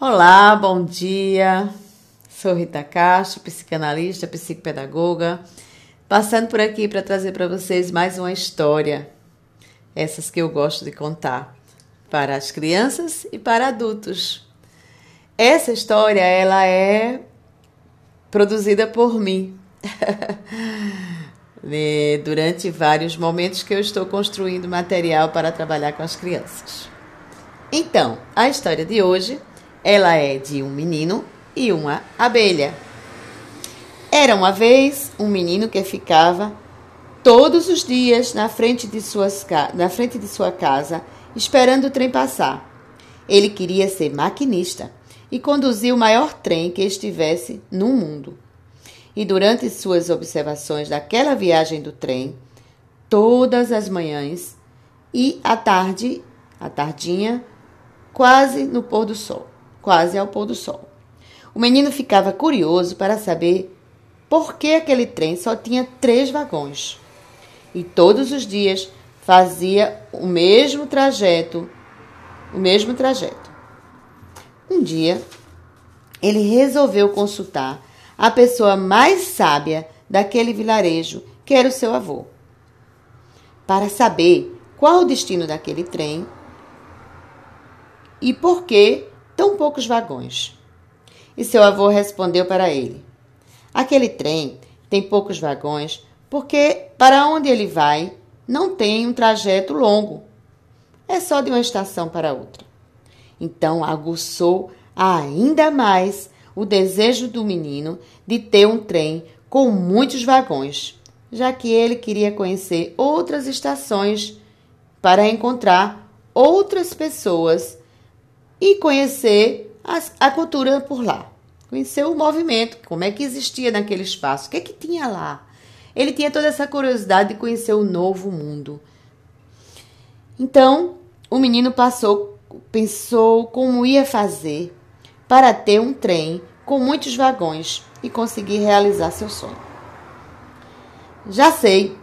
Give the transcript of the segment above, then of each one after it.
Olá, bom dia. Sou Rita Castro, psicanalista, psicopedagoga, passando por aqui para trazer para vocês mais uma história, essas que eu gosto de contar, para as crianças e para adultos. Essa história ela é produzida por mim. durante vários momentos que eu estou construindo material para trabalhar com as crianças. Então, a história de hoje, ela é de um menino e uma abelha. Era uma vez um menino que ficava todos os dias na frente de, suas, na frente de sua casa, esperando o trem passar. Ele queria ser maquinista e conduzir o maior trem que estivesse no mundo. E durante suas observações daquela viagem do trem, todas as manhãs e à tarde, à tardinha, quase no pôr do sol, quase ao pôr do sol. O menino ficava curioso para saber por que aquele trem só tinha três vagões. E todos os dias fazia o mesmo trajeto, o mesmo trajeto. Um dia, ele resolveu consultar a pessoa mais sábia daquele vilarejo, que era o seu avô, para saber qual o destino daquele trem e por que tão poucos vagões. E seu avô respondeu para ele: Aquele trem tem poucos vagões porque para onde ele vai não tem um trajeto longo. É só de uma estação para outra. Então aguçou ainda mais o desejo do menino de ter um trem com muitos vagões, já que ele queria conhecer outras estações para encontrar outras pessoas e conhecer as, a cultura por lá. Conhecer o movimento, como é que existia naquele espaço, o que é que tinha lá. Ele tinha toda essa curiosidade de conhecer o novo mundo. Então, o menino passou, pensou como ia fazer para ter um trem com muitos vagões e conseguir realizar seu sonho. Já sei,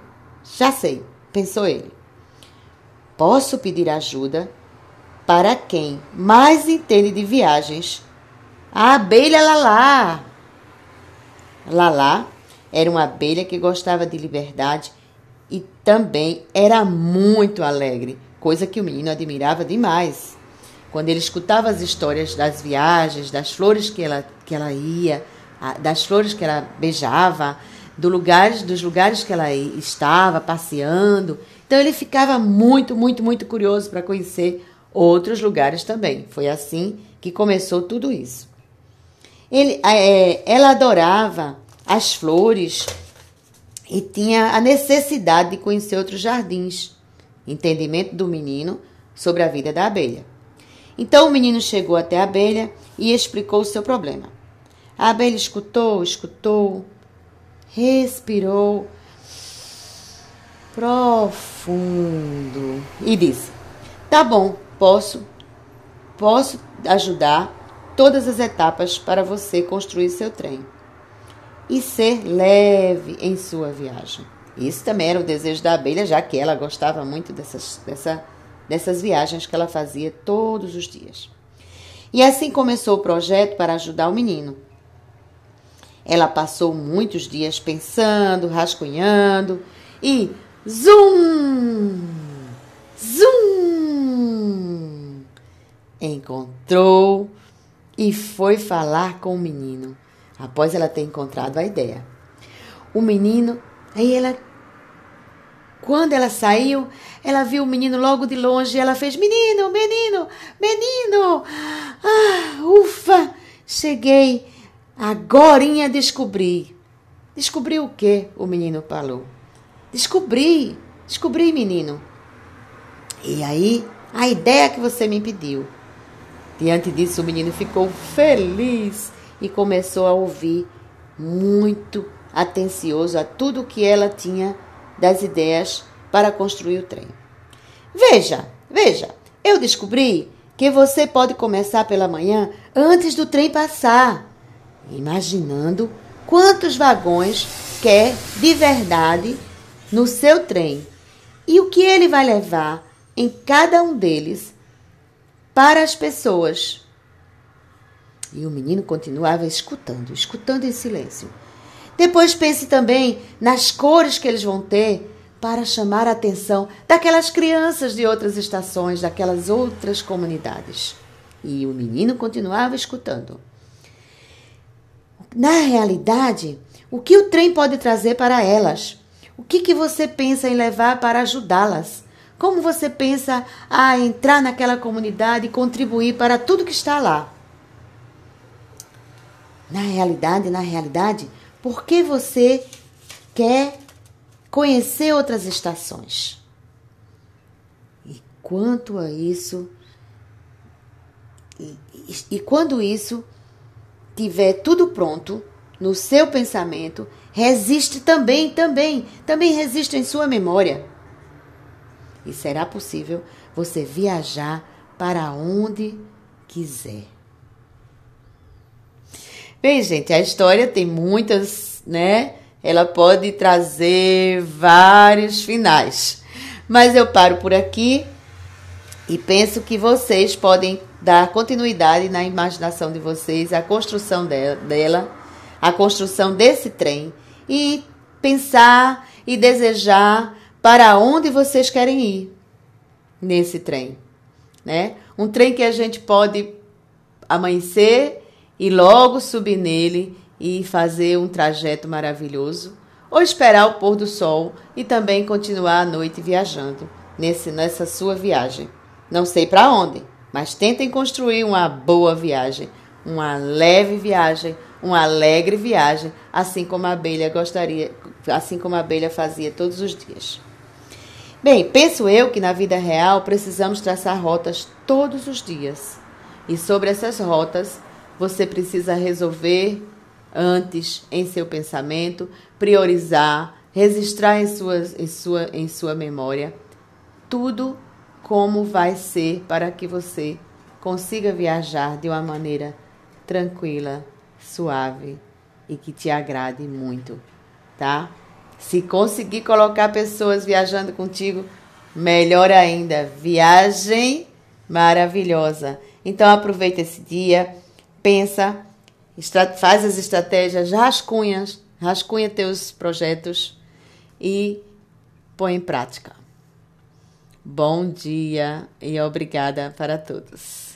já sei, pensou ele. Posso pedir ajuda para quem mais entende de viagens. A abelha Lalá. Lalá era uma abelha que gostava de liberdade e também era muito alegre, coisa que o menino admirava demais. Quando ele escutava as histórias das viagens, das flores que ela, que ela ia, das flores que ela beijava, do lugares, dos lugares que ela estava passeando. Então ele ficava muito, muito, muito curioso para conhecer outros lugares também. Foi assim que começou tudo isso. Ele, é, ela adorava as flores e tinha a necessidade de conhecer outros jardins. Entendimento do menino sobre a vida da abelha. Então o menino chegou até a abelha e explicou o seu problema. A abelha escutou, escutou, respirou profundo e disse: Tá bom, posso, posso ajudar todas as etapas para você construir seu trem e ser leve em sua viagem. Isso também era o desejo da abelha, já que ela gostava muito dessas, dessa, dessas viagens que ela fazia todos os dias. E assim começou o projeto para ajudar o menino. Ela passou muitos dias pensando, rascunhando e zum! Zum! Encontrou e foi falar com o menino após ela ter encontrado a ideia. O menino, aí ela, quando ela saiu, ela viu o menino logo de longe e ela fez: Menino, menino, menino! Ah, ufa! Cheguei, agorinha descobri. Descobri o que? O menino falou. Descobri, descobri, menino. E aí, a ideia que você me pediu. Diante disso, o menino ficou feliz e começou a ouvir muito atencioso a tudo que ela tinha das ideias para construir o trem. Veja, veja, eu descobri que você pode começar pela manhã antes do trem passar, imaginando quantos vagões quer de verdade no seu trem e o que ele vai levar em cada um deles para as pessoas E o menino continuava escutando, escutando em silêncio. Depois pense também nas cores que eles vão ter para chamar a atenção daquelas crianças de outras estações, daquelas outras comunidades. E o menino continuava escutando. Na realidade, o que o trem pode trazer para elas? O que, que você pensa em levar para ajudá-las? Como você pensa a entrar naquela comunidade e contribuir para tudo que está lá? Na realidade, na realidade, por que você quer conhecer outras estações? E quanto a isso, e, e, e quando isso tiver tudo pronto no seu pensamento, resiste também, também, também resiste em sua memória. E será possível você viajar para onde quiser. Bem, gente, a história tem muitas, né? Ela pode trazer vários finais. Mas eu paro por aqui e penso que vocês podem dar continuidade na imaginação de vocês, a construção dela, a construção desse trem e pensar e desejar para onde vocês querem ir nesse trem, né? Um trem que a gente pode amanhecer e logo subir nele e fazer um trajeto maravilhoso, ou esperar o pôr do sol e também continuar a noite viajando nesse, nessa sua viagem. Não sei para onde, mas tentem construir uma boa viagem, uma leve viagem, uma alegre viagem, assim como a abelha gostaria, assim como a abelha fazia todos os dias. Bem, penso eu que na vida real precisamos traçar rotas todos os dias. E sobre essas rotas, você precisa resolver antes em seu pensamento, priorizar, registrar em, suas, em, sua, em sua memória tudo como vai ser para que você consiga viajar de uma maneira tranquila, suave e que te agrade muito, tá? Se conseguir colocar pessoas viajando contigo, melhor ainda. Viagem maravilhosa. Então aproveita esse dia pensa, faz as estratégias, rascunhas, rascunha teus projetos e põe em prática. Bom dia e obrigada para todos.